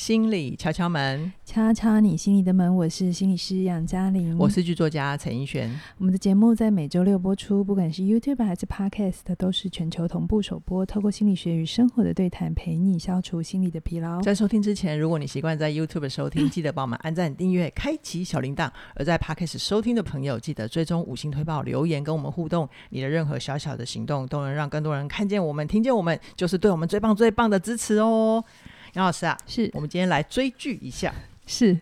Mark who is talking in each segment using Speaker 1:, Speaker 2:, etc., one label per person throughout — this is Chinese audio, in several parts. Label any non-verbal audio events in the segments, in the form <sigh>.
Speaker 1: 心理敲敲门，
Speaker 2: 敲敲你心里的门。我是心理师杨嘉玲，
Speaker 1: 我是剧作家陈奕璇。
Speaker 2: 我们的节目在每周六播出，不管是 YouTube 还是 Podcast，都是全球同步首播。透过心理学与生活的对谈，陪你消除心理的疲劳。
Speaker 1: 在收听之前，如果你习惯在 YouTube 收听，<laughs> 记得帮我们按赞、订阅、开启小铃铛；而在 Podcast 收听的朋友，记得追踪五星推报、留言跟我们互动。你的任何小小的行动，都能让更多人看见我们、听见我们，就是对我们最棒、最棒的支持哦。杨老师啊，
Speaker 2: 是
Speaker 1: 我们今天来追剧一下。
Speaker 2: 是，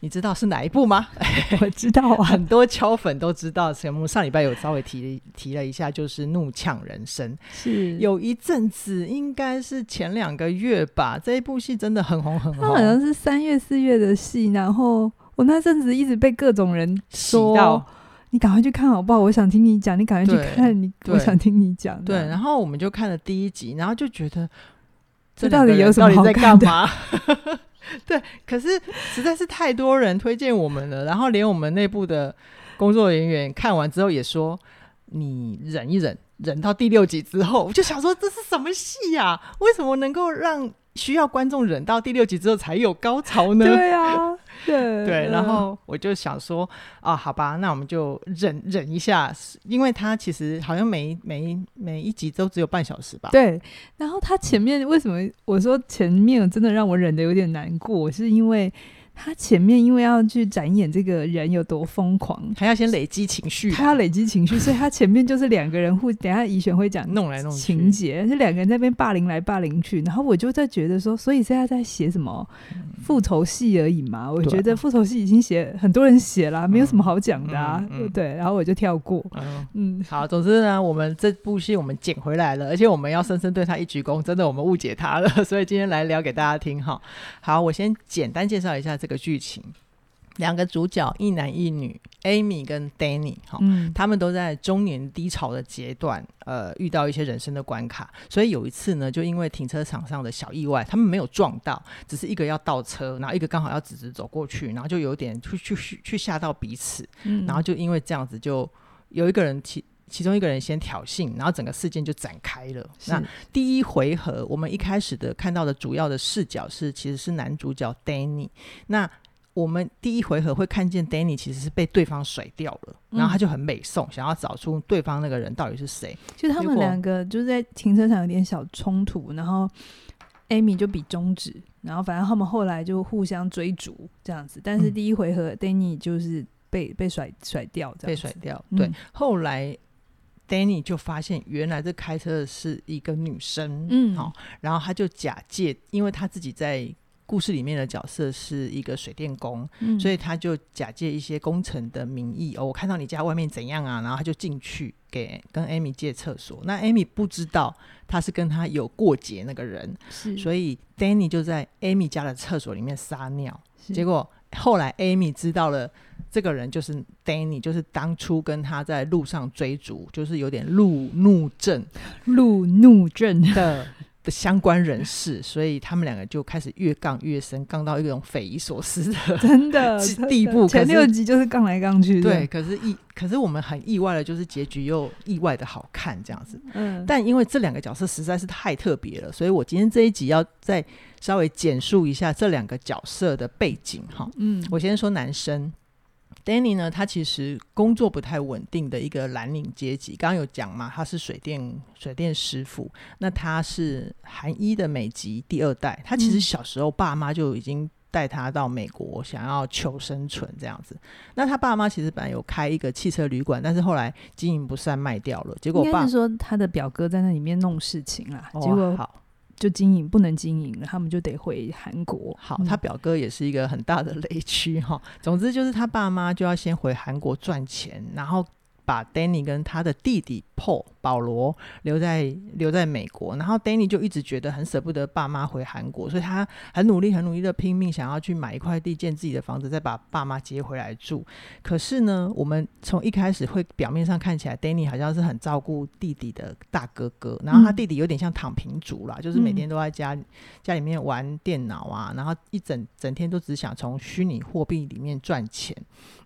Speaker 1: 你知道是哪一部吗？<laughs>
Speaker 2: 我知道啊，<laughs>
Speaker 1: 很多敲粉都知道。我们上礼拜有稍微提提了一下，就是《怒呛人生》。
Speaker 2: 是，
Speaker 1: 有一阵子，应该是前两个月吧，这一部戏真的很红很红。它
Speaker 2: 好像是三月四月的戏，然后我那阵子一直被各种人说，你赶快去看好不好？我想听你讲，你赶快去看，你我想听你讲。
Speaker 1: 对，然后我们就看了第一集，然后就觉得。
Speaker 2: 这到底有什么好看的？
Speaker 1: 到底在干嘛？<laughs> 对，可是实在是太多人推荐我们了，然后连我们内部的工作人员看完之后也说：“你忍一忍，忍到第六集之后，我就想说这是什么戏呀？为什么能够让需要观众忍到第六集之后才有高潮呢？”
Speaker 2: 对啊。对 <laughs>
Speaker 1: 对，然后我就想说啊，好吧，那我们就忍忍一下，因为他其实好像每每每一集都只有半小时吧。
Speaker 2: 对，然后他前面为什么我说前面真的让我忍的有点难过，是因为。他前面因为要去展演这个人有多疯狂，
Speaker 1: 还要先累积情绪，
Speaker 2: 他要累积情绪，所以他前面就是两个人互，等下怡璇会讲
Speaker 1: 弄来弄去
Speaker 2: 情节，就两个人在那边霸凌来霸凌去，然后我就在觉得说，所以现在在写什么复仇戏而已嘛？我觉得复仇戏已经写很多人写了，没有什么好讲的啊，嗯嗯嗯、对，然后我就跳过。嗯，嗯
Speaker 1: 好，总之呢，我们这部戏我们捡回来了，而且我们要深深对他一鞠躬，真的我们误解他了，<laughs> 所以今天来聊给大家听哈。好，我先简单介绍一下这个。个剧情，两个主角一男一女，Amy 跟 Danny 哈、嗯，他们都在中年低潮的阶段，呃，遇到一些人生的关卡，所以有一次呢，就因为停车场上的小意外，他们没有撞到，只是一个要倒车，然后一个刚好要直直走过去，然后就有点去去去吓到彼此，嗯、然后就因为这样子，就有一个人其其中一个人先挑衅，然后整个事件就展开了。那第一回合，我们一开始的看到的主要的视角是，其实是男主角 Danny。那我们第一回合会看见 Danny 其实是被对方甩掉了，然后他就很美送，嗯、想要找出对方那个人到底是谁。
Speaker 2: 就他们两个就是在停车场有点小冲突，然后 Amy 就比中指，然后反正他们后来就互相追逐这样子。但是第一回合 Danny 就是被被甩甩掉，被
Speaker 1: 甩掉。对，嗯、后来。Danny 就发现，原来这开车的是一个女生，嗯，好，然后他就假借，因为他自己在故事里面的角色是一个水电工，嗯，所以他就假借一些工程的名义，哦，我看到你家外面怎样啊，然后他就进去给跟 Amy 借厕所，那 Amy 不知道他是跟他有过节那个人，是，所以 Danny 就在 Amy 家的厕所里面撒尿，结果。后来，Amy 知道了这个人就是 Danny，就是当初跟他在路上追逐，就是有点路怒症、
Speaker 2: 路怒症。
Speaker 1: 的的相关人士，所以他们两个就开始越杠越深，杠到一种匪夷所思的
Speaker 2: 真的 <laughs>
Speaker 1: 地步。
Speaker 2: 前六集就是杠来杠去，
Speaker 1: 对。可是意，可是我们很意外的，就是结局又意外的好看这样子。嗯。但因为这两个角色实在是太特别了，所以我今天这一集要再稍微简述一下这两个角色的背景哈。嗯。我先说男生。Danny 呢，他其实工作不太稳定的一个蓝领阶级。刚刚有讲嘛，他是水电水电师傅。那他是韩一的美籍第二代。他其实小时候爸妈就已经带他到美国，想要求生存这样子。那他爸妈其实本来有开一个汽车旅馆，但是后来经营不善卖掉了。结果爸
Speaker 2: 是说他的表哥在那里面弄事情啦。结果好。就经营不能经营了，他们就得回韩国。
Speaker 1: 好，他表哥也是一个很大的雷区哈。总之就是他爸妈就要先回韩国赚钱，然后。把 Danny 跟他的弟弟 Paul 保罗留在留在美国，然后 Danny 就一直觉得很舍不得爸妈回韩国，所以他很努力很努力的拼命想要去买一块地建自己的房子，再把爸妈接回来住。可是呢，我们从一开始会表面上看起来 Danny 好像是很照顾弟弟的大哥哥，然后他弟弟有点像躺平族啦，嗯、就是每天都在家家里面玩电脑啊，然后一整整天都只想从虚拟货币里面赚钱，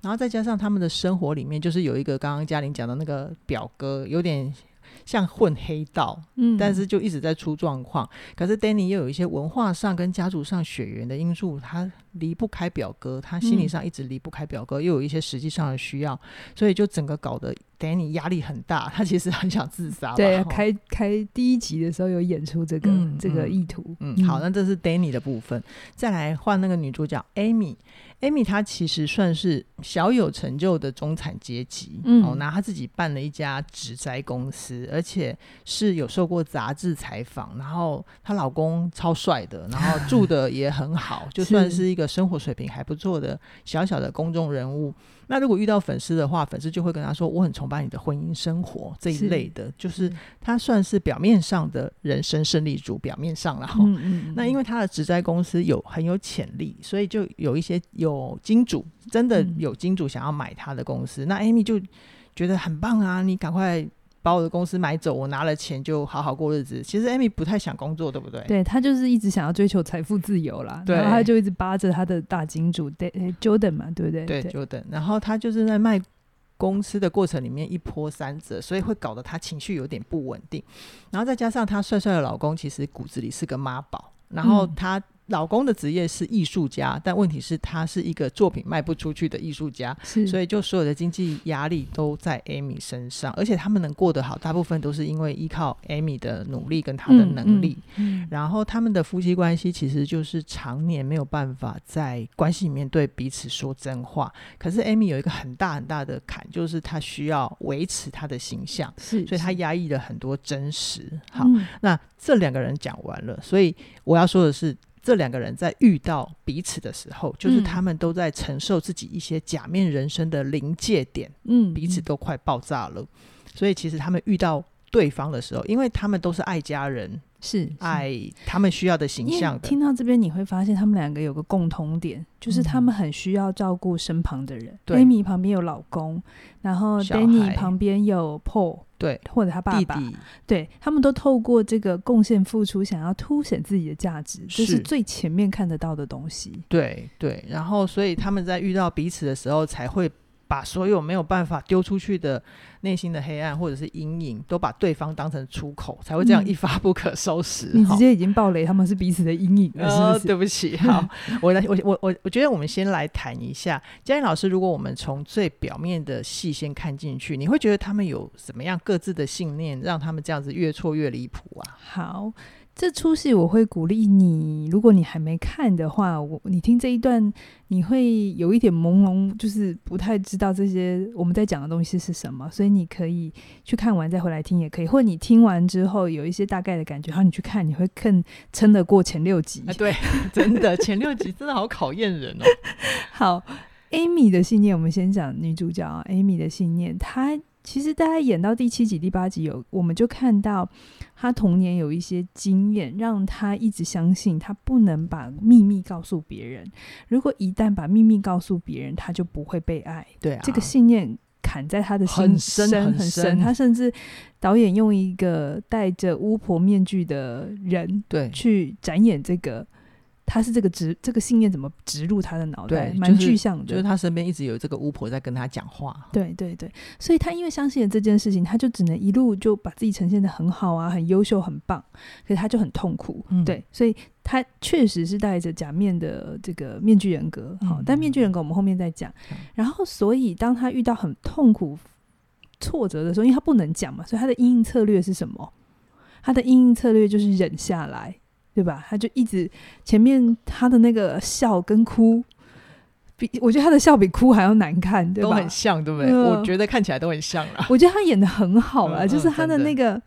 Speaker 1: 然后再加上他们的生活里面就是有一个刚刚。嘉玲讲的那个表哥有点像混黑道，嗯，但是就一直在出状况。可是 Danny 又有一些文化上跟家族上血缘的因素，他离不开表哥，他心理上一直离不开表哥，嗯、又有一些实际上的需要，所以就整个搞得 Danny 压力很大，他其实很想自杀。
Speaker 2: 对，开开第一集的时候有演出这个、嗯、这个意图。
Speaker 1: 嗯，好，那这是 Danny 的部分，再来换那个女主角 Amy。Amy 她其实算是小有成就的中产阶级，嗯，哦，那她自己办了一家纸栽公司，而且是有受过杂志采访，然后她老公超帅的，然后住的也很好，<laughs> 就算是一个生活水平还不错的小小的公众人物。那如果遇到粉丝的话，粉丝就会跟他说：“我很崇拜你的婚姻生活这一类的。”就是他算是表面上的人生胜利组，表面上了。嗯嗯。那因为他的植栽公司有很有潜力，所以就有一些有金主，真的有金主想要买他的公司。嗯、那 Amy 就觉得很棒啊，你赶快。把我的公司买走，我拿了钱就好好过日子。其实 Amy 不太想工作，对不对？
Speaker 2: 对，她就是一直想要追求财富自由啦。对，然后她就一直扒着她的大金主，对，Jordan 嘛，对不对？
Speaker 1: 对，Jordan。然后她就是在卖公司的过程里面一波三折，所以会搞得她情绪有点不稳定。然后再加上她帅帅的老公，其实骨子里是个妈宝。然后她。嗯老公的职业是艺术家，但问题是，他是一个作品卖不出去的艺术家，所以就所有的经济压力都在 Amy 身上，而且他们能过得好，大部分都是因为依靠 Amy 的努力跟他的能力。嗯嗯嗯、然后他们的夫妻关系其实就是常年没有办法在关系里面对彼此说真话。可是 Amy 有一个很大很大的坎，就是她需要维持她的形象，所以她压抑了很多真实。好，嗯、那这两个人讲完了，所以我要说的是。这两个人在遇到彼此的时候，就是他们都在承受自己一些假面人生的临界点，嗯，彼此都快爆炸了。所以其实他们遇到对方的时候，因为他们都是爱家人，是，是爱他们需要的形象的。
Speaker 2: 听到这边你会发现，他们两个有个共同点，就是他们很需要照顾身旁的人。，Amy 旁边有老公，然后 Danny 旁边有 Paul。对，或者他爸爸，弟弟对，他们都透过这个贡献付出，想要凸显自己的价值，这是最前面看得到的东西。
Speaker 1: 对对，然后所以他们在遇到彼此的时候才会。把所有没有办法丢出去的内心的黑暗或者是阴影，都把对方当成出口，才会这样一发不可收拾。
Speaker 2: 嗯、你直接已经爆雷，他们是彼此的阴影了，是不是？
Speaker 1: 呃，对不起，好，<laughs> 我来，我我我我觉得我们先来谈一下嘉颖老师。如果我们从最表面的戏先看进去，你会觉得他们有什么样各自的信念，让他们这样子越错越离谱啊？
Speaker 2: 好。这出戏我会鼓励你，如果你还没看的话，我你听这一段，你会有一点朦胧，就是不太知道这些我们在讲的东西是什么，所以你可以去看完再回来听也可以，或者你听完之后有一些大概的感觉，然后你去看，你会更撑得过前六集。
Speaker 1: 啊，对，<laughs> 真的前六集真的好考验人哦。<laughs>
Speaker 2: 好，Amy 的信念，我们先讲女主角啊，Amy 的信念，她。其实大家演到第七集、第八集有，我们就看到他童年有一些经验，让他一直相信他不能把秘密告诉别人。如果一旦把秘密告诉别人，他就不会被爱。对啊，这个信念砍在他的心深。很深。他甚至导演用一个戴着巫婆面具的人，对，去展演这个。他是这个植这个信念怎么植入他的脑袋？蛮、具象的，
Speaker 1: 就是他身边一直有这个巫婆在跟他讲话。
Speaker 2: 对对对，所以他因为相信了这件事情，他就只能一路就把自己呈现的很好啊，很优秀，很棒。可是他就很痛苦，嗯、对，所以他确实是带着假面的这个面具人格。好、嗯，但面具人格我们后面再讲。嗯、然后，所以当他遇到很痛苦、挫折的时候，因为他不能讲嘛，所以他的阴影策略是什么？他的阴影策略就是忍下来。对吧？他就一直前面他的那个笑跟哭，比我觉得他的笑比哭还要难看，对吧？
Speaker 1: 都很像，对不对？呃、我觉得看起来都很像啦。
Speaker 2: 我觉得他演的很好啦，嗯、就是他的那个、嗯、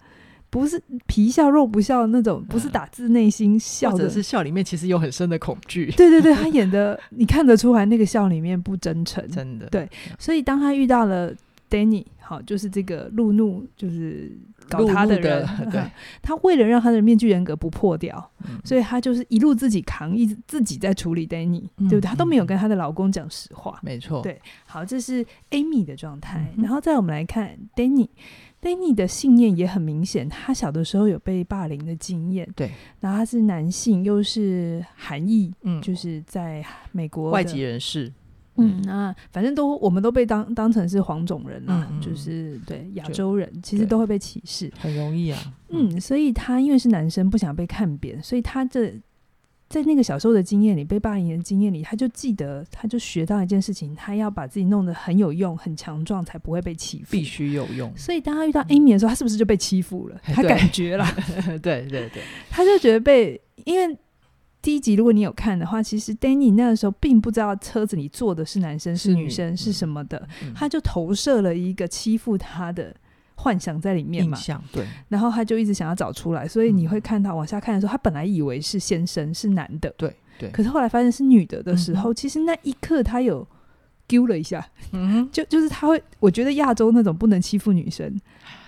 Speaker 2: 不是皮笑肉不笑的那种，不是打自内心笑的，
Speaker 1: 或者是笑里面其实有很深的恐惧。
Speaker 2: 对对对，他演的你看得出来，那个笑里面不真诚，<laughs>
Speaker 1: 真的。
Speaker 2: 对，所以当他遇到了 Danny，好，就是这个路怒，就是。搞他的人，路路的他为了让他的面具人格不破掉，嗯、所以他就是一路自己扛，一直自己在处理 Danny，、嗯、对不对？他都没有跟他的老公讲实话，
Speaker 1: 没错。
Speaker 2: 对，好，这是 Amy 的状态。嗯、然后再我们来看 Danny，Danny 的信念也很明显，他小的时候有被霸凌的经验，
Speaker 1: 对。
Speaker 2: 然后他是男性，又是韩裔，嗯，就是在美国
Speaker 1: 外籍人士。
Speaker 2: 嗯，那反正都我们都被当当成是黄种人啦，
Speaker 1: 嗯嗯
Speaker 2: 就是对亚洲人，其实都会被歧视，
Speaker 1: 很容易啊。
Speaker 2: 嗯，所以他因为是男生，不想被看扁，所以他这在那个小时候的经验里，被霸凌的经验里，他就记得，他就学到一件事情，他要把自己弄得很有用、很强壮，才不会被欺负，
Speaker 1: 必须有用。
Speaker 2: 所以当他遇到 Amy 的时候，他是不是就被欺负了？他感觉了，<laughs>
Speaker 1: 对对对，
Speaker 2: 他就觉得被因为。第一集，如果你有看的话，其实 Danny 那个时候并不知道车子里坐的是男生是女生是什么的，嗯、他就投射了一个欺负他的幻想在里面嘛。
Speaker 1: 对。
Speaker 2: 然后他就一直想要找出来，所以你会看到往下看的时候，他本来以为是先生是男的，
Speaker 1: 对对。
Speaker 2: 可是后来发现是女的的时候，嗯、其实那一刻他有丢了一下，嗯，就 <laughs> 就是他会，我觉得亚洲那种不能欺负女生。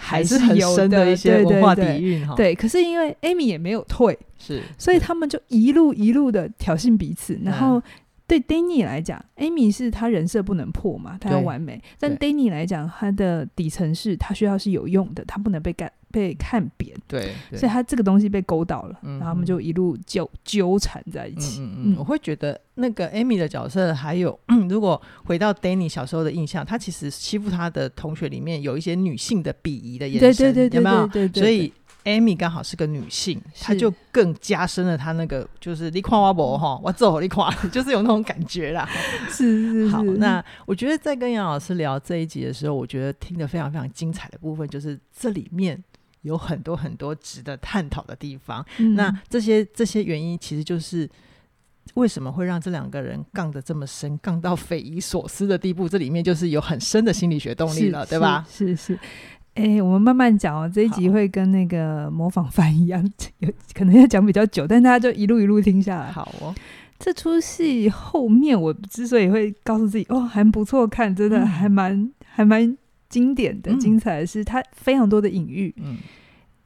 Speaker 2: 还是很深的一些文化底蕴哈，对。可是因为 Amy 也没有退，
Speaker 1: 是，
Speaker 2: 所以他们就一路一路的挑衅彼此。然后对 Danny 来讲，Amy 是他人设不能破嘛，他要完美。但 Danny 来讲，他的底层是他需要是有用的，他不能被干。被看扁，
Speaker 1: 对，
Speaker 2: 所以他这个东西被勾到了，嗯、然后他们就一路纠纠缠在一起。
Speaker 1: 嗯嗯，嗯，我会觉得那个 Amy 的角色，还有、嗯、<clears throat> 如果回到 Danny 小时候的印象，他其实欺负他的同学里面有一些女性的鄙夷的眼神，对对对，有没有？对对对，所以 Amy 刚好是个女性，她就更加深了她那个就是你夸我不哈，我揍你夸，<laughs> 就是有那种感觉啦。<laughs>
Speaker 2: 是是是。
Speaker 1: 好，那我觉得在跟杨老师聊这一集的时候，我觉得听得非常非常精彩的部分，就是这里面。有很多很多值得探讨的地方。嗯、那这些这些原因，其实就是为什么会让这两个人杠得这么深，杠到匪夷所思的地步。这里面就是有很深的心理学动力了，对吧？
Speaker 2: 是是。哎、欸，我们慢慢讲哦。这一集会跟那个模仿犯一样，<laughs> 有可能要讲比较久，但大家就一路一路听下来。
Speaker 1: 好哦。
Speaker 2: 这出戏后面，我之所以会告诉自己，哦，还不错看，真的还蛮、嗯、还蛮。经典的、精彩的是，它非常多的隐喻。嗯，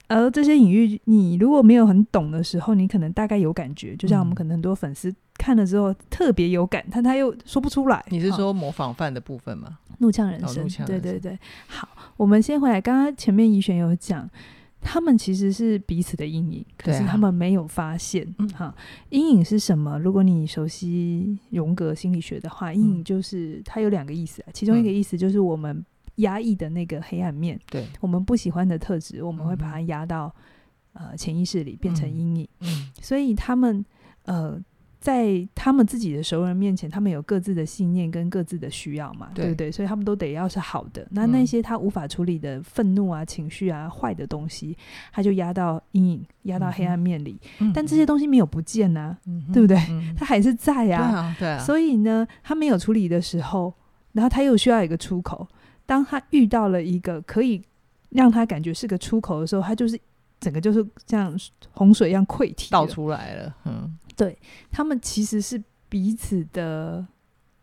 Speaker 2: 而这些隐喻，你如果没有很懂的时候，你可能大概有感觉。就像我们可能很多粉丝看了之后特别有感，但他又说不出来。
Speaker 1: 你是说模仿犯的部分吗？
Speaker 2: 怒呛人生，对对对。好，我们先回来。刚刚前面怡璇有讲，他们其实是彼此的阴影，可是他们没有发现。嗯，哈，阴影是什么？如果你熟悉荣格心理学的话，阴影就是它有两个意思啊。其中一个意思就是我们。压抑的那个黑暗面，对我们不喜欢的特质，我们会把它压到、嗯、呃潜意识里，变成阴影。嗯，所以他们呃在他们自己的熟人面前，他们有各自的信念跟各自的需要嘛，对，不对？所以他们都得要是好的。那那些他无法处理的愤怒啊、情绪啊、坏的东西，他就压到阴影，压到黑暗面里。嗯、但这些东西没有不见啊，嗯、对不对？嗯、他还是在呀、啊。对啊，对啊。所以呢，他没有处理的时候，然后他又需要一个出口。当他遇到了一个可以让他感觉是个出口的时候，他就是整个就是像洪水一样溃堤
Speaker 1: 倒出来了。嗯，
Speaker 2: 对，他们其实是彼此的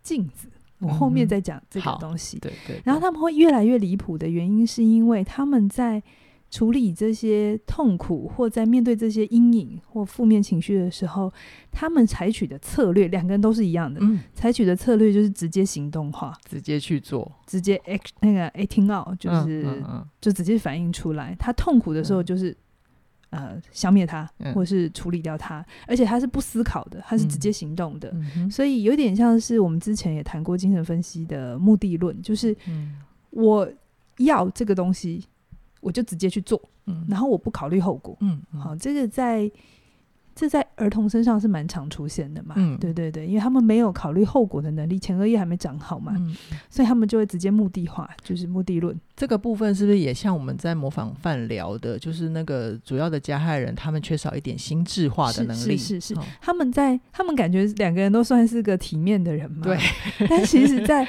Speaker 2: 镜子。我后面再讲这个东西。嗯、对，对对。然后他们会越来越离谱的原因，是因为他们在。处理这些痛苦，或在面对这些阴影或负面情绪的时候，他们采取的策略，两个人都是一样的。嗯，采取的策略就是直接行动化，
Speaker 1: 直接去做，
Speaker 2: 直接 act 那个 acting out，就是、嗯嗯嗯、就直接反映出来。他痛苦的时候，就是、嗯、呃消灭他，或是处理掉他，而且他是不思考的，他是直接行动的。嗯、所以有点像是我们之前也谈过精神分析的目的论，就是我要这个东西。我就直接去做，嗯，然后我不考虑后果，嗯，好，这个在这在儿童身上是蛮常出现的嘛，嗯，对对对，因为他们没有考虑后果的能力，前额叶还没长好嘛，嗯，所以他们就会直接目的化，就是目的论。
Speaker 1: 这个部分是不是也像我们在模仿犯聊的，就是那个主要的加害人，他们缺少一点心智化的能力，
Speaker 2: 是是是，是，他们在他们感觉两个人都算是个体面的人嘛，对，<laughs> 但其实，在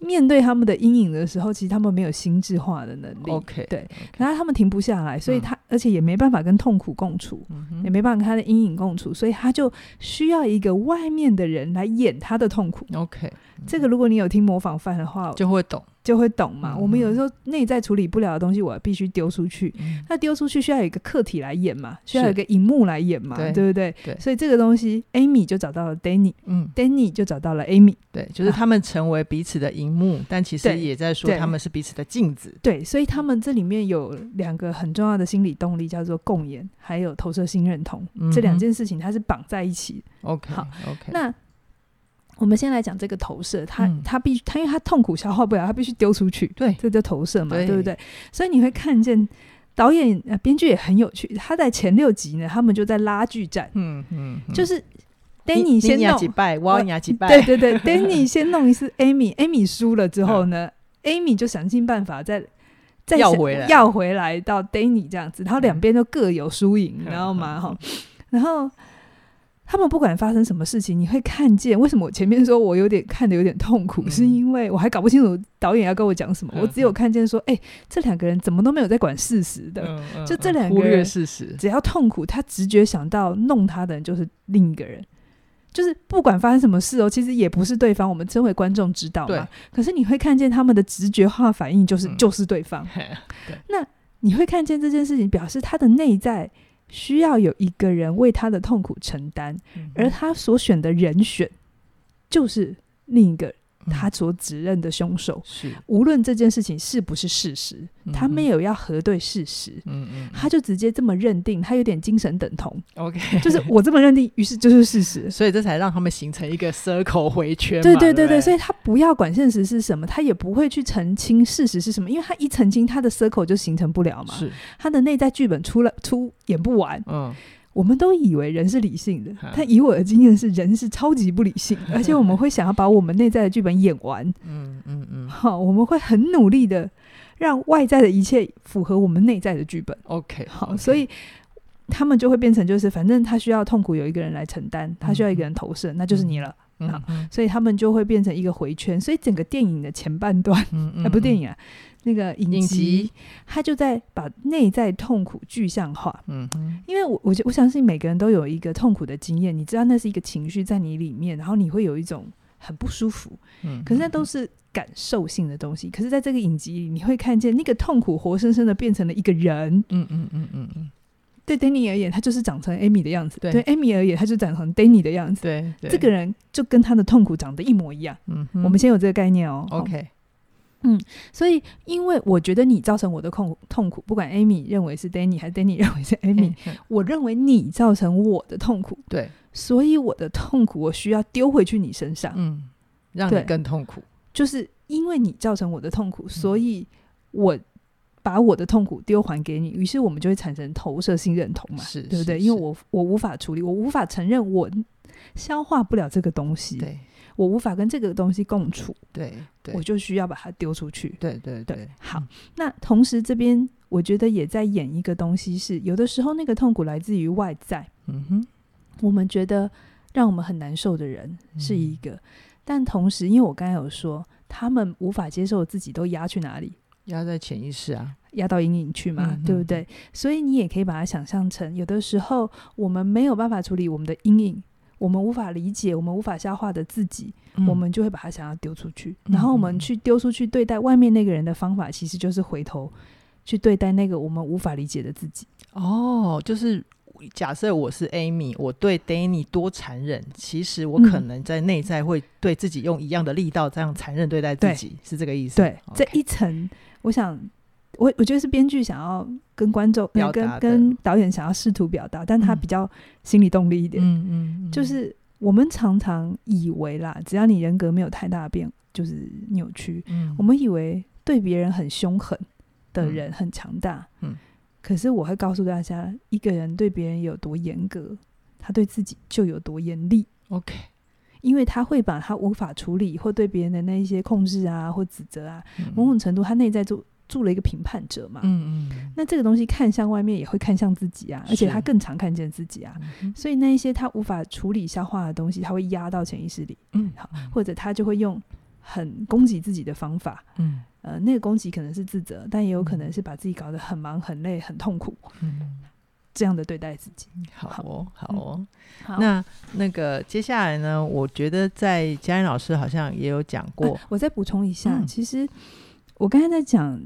Speaker 2: 面对他们的阴影的时候，其实他们没有心智化的能力。
Speaker 1: OK，
Speaker 2: 对然后他们停不下来，所以他、嗯、而且也没办法跟痛苦共处，嗯、也没办法跟他的阴影共处，所以他就需要一个外面的人来演他的痛苦。
Speaker 1: OK，、嗯、
Speaker 2: 这个如果你有听模仿犯的话，
Speaker 1: 就会懂。
Speaker 2: 就会懂嘛。嗯、我们有时候内在处理不了的东西，我必须丢出去。嗯、那丢出去需要有一个客体来演嘛，需要有一个荧幕来演嘛，对，不对？对。所以这个东西，Amy 就找到了 Danny，嗯，Danny 就找到了 Amy，
Speaker 1: 对，就是他们成为彼此的荧幕，啊、但其实也在说他们是彼此的镜子。
Speaker 2: 对，对，所以他们这里面有两个很重要的心理动力，叫做共演，还有投射性认同。嗯、这两件事情它是绑在一起。
Speaker 1: OK，好，OK。
Speaker 2: 那我们先来讲这个投射，他、
Speaker 1: 嗯、
Speaker 2: 他必须他因为他痛苦消化不了，他必须丢出去，
Speaker 1: 对，
Speaker 2: 这叫投射嘛，
Speaker 1: 对，
Speaker 2: 对不对？所以你会看见导演呃编剧也很有趣，他在前六集呢，他们就在拉锯战，
Speaker 1: 嗯嗯，嗯，
Speaker 2: 就是。Danny 先弄，对对对，Danny <laughs> 先弄一次 Amy，Amy 输了之后呢，Amy 就想尽办法再再
Speaker 1: 要回来，
Speaker 2: 要回来到 Danny 这样子，然后两边都各有输赢，<laughs> 你知道吗？<laughs> 哈，然后他们不管发生什么事情，你会看见为什么我前面说我有点看的有点痛苦，是因为我还搞不清楚导演要跟我讲什么，我只有看见说，哎，这两个人怎么都没有在管事实的，就这两个人
Speaker 1: 事实，
Speaker 2: 只要痛苦，他直觉想到弄他的人就是另一个人。就是不管发生什么事哦，其实也不是对方，我们身为观众知道嘛。可是你会看见他们的直觉化反应，就是、嗯、就是对方。<laughs> 对。那你会看见这件事情，表示他的内在需要有一个人为他的痛苦承担，嗯、而他所选的人选就是另一个。他所指认的凶手是，无论这件事情是不是事实，他没有要核对事实，嗯嗯，他就直接这么认定，他有点精神等同，OK，就是我这么认定，于是就是事实，<laughs>
Speaker 1: 所以这才让他们形成一个 circle 回圈，
Speaker 2: 对对对对，所以他不要管现实是什么，他也不会去澄清事实是什么，因为他一澄清，他的 circle 就形成不了嘛，是。他的内在剧本出了出演不完，嗯。我们都以为人是理性的，但以我的经验是，人是超级不理性，<laughs> 而且我们会想要把我们内在的剧本演完。嗯嗯嗯，好，我们会很努力的让外在的一切符合我们内在的剧本。OK，好，所以他们就会变成就是，反正他需要痛苦有一个人来承担，他需要一个人投射，那就是你了。好，所以他们就会变成一个回圈。所以整个电影的前半段，啊，不是电影啊。那个影集，他就在把内在痛苦具象化。嗯，因为我我我相信每个人都有一个痛苦的经验，你知道那是一个情绪在你里面，然后你会有一种很不舒服。嗯，可是那都是感受性的东西。可是在这个影集里，你会看见那个痛苦活生生的变成了一个人。嗯嗯嗯嗯嗯。对 Danny 而言，他就是长成 Amy 的样子；对 Amy 而言，他就长成 Danny 的样子。对，这个人就跟他的痛苦长得一模一样。嗯，我们先有这个概念哦。OK。嗯，所以因为我觉得你造成我的痛痛苦，不管 Amy 认为是 Danny 还是 Danny 认为是 Amy，我认为你造成我的痛苦，对，所以我的痛苦我需要丢回去你身上，嗯，让你更痛苦，就是因为你造成我的痛苦，所以我把我的痛苦丢还给你，于是我们就会产生投射性认同嘛，是，对不对？因为我我无法处理，我无法承认我消化不了这个东西，对。我无法跟这个东西共处，对，对，我就需要把它丢出去。对对对，对，好。嗯、那同时这边我觉得也在演一个东西是，是有的时候那个痛苦来自于外在。嗯哼，我们觉得让我们很难受的人是一个，嗯、但同时，因为我刚才有说，他们无法接受自己都压去哪里？
Speaker 1: 压在潜意识啊，
Speaker 2: 压到阴影去嘛，嗯、对不对？所以你也可以把它想象成，有的时候我们没有办法处理我们的阴影。我们无法理解，我们无法消化的自己，嗯、我们就会把它想要丢出去。嗯、然后我们去丢出去对待外面那个人的方法，其实就是回头去对待那个我们无法理解的自己。
Speaker 1: 哦，就是假设我是 Amy，我对 Danny 多残忍，其实我可能在内在会对自己用一样的力道这样残忍对待自己，是这个意思？
Speaker 2: 对这一层，我想。我我觉得是编剧想要跟观众、呃、跟跟导演想要试图表达，但他比较心理动力一点。嗯嗯，嗯，就是我们常常以为啦，只要你人格没有太大变，就是扭曲。嗯，我们以为对别人很凶狠的人很强大。嗯，可是我会告诉大家，一个人对别人有多严格，他对自己就有多严厉。OK，因为他会把他无法处理或对别人的那一些控制啊或指责啊，嗯、某种程度他内在做。做了一个评判者嘛，嗯嗯，那这个东西看向外面也会看向自己啊，而且他更常看见自己啊，所以那一些他无法处理消化的东西，他会压到潜意识里，嗯，好，或者他就会用很攻击自己的方法，嗯，呃，那个攻击可能是自责，但也有可能是把自己搞得很忙、很累、很痛苦，嗯，这样的对待自己，
Speaker 1: 好哦，好哦，那那个接下来呢，我觉得在嘉玲老师好像也有讲过，
Speaker 2: 我再补充一下，其实。我刚才在讲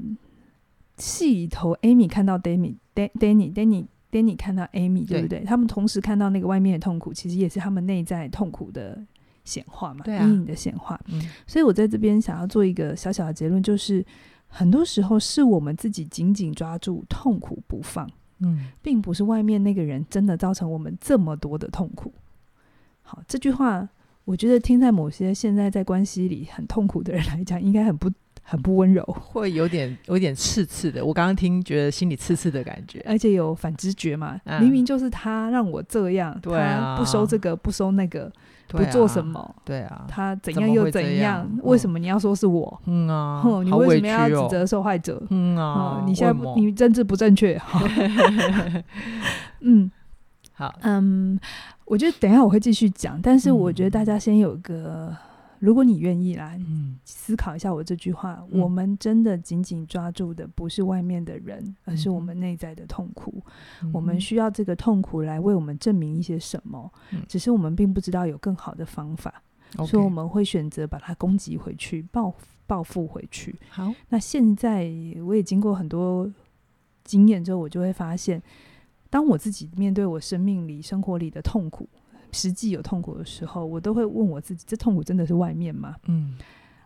Speaker 2: 戏里头，Amy 看到 Danny，Danny，Danny，Danny 看到 Amy，对不对？他们同时看到那个外面的痛苦，其实也是他们内在痛苦的显化嘛，阴影的显化。嗯，所以我在这边想要做一个小小的结论，就是很多时候是我们自己紧紧抓住痛苦不放，嗯，并不是外面那个人真的造成我们这么多的痛苦。好，这句话我觉得听在某些现在在关系里很痛苦的人来讲，应该很不很不温柔，<laughs>
Speaker 1: 会有点有点刺刺的。我刚刚听觉得心里刺刺的感觉，
Speaker 2: 而且有反直觉嘛，嗯、明明就是他让我这样，
Speaker 1: 对啊，
Speaker 2: 他不收这个不收那个。不做什么？
Speaker 1: 对啊，
Speaker 2: 他怎样又怎样？
Speaker 1: 怎
Speaker 2: 为什么你要说是我？
Speaker 1: 嗯啊，
Speaker 2: 你为什么要指责受害者？
Speaker 1: 嗯啊，
Speaker 2: 你现在不你政治不正确。<laughs> 嗯，
Speaker 1: 好，
Speaker 2: 嗯，我觉得等一下我会继续讲，但是我觉得大家先有个。如果你愿意来思考一下我这句话，嗯、我们真的紧紧抓住的不是外面的人，嗯、而是我们内在的痛苦。嗯、我们需要这个痛苦来为我们证明一些什么，嗯、只是我们并不知道有更好的方法，嗯、所以我们会选择把它攻击回去，报报复回去。
Speaker 1: 好，
Speaker 2: 那现在我也经过很多经验之后，我就会发现，当我自己面对我生命里、生活里的痛苦。实际有痛苦的时候，我都会问我自己：这痛苦真的是外面吗？
Speaker 1: 嗯，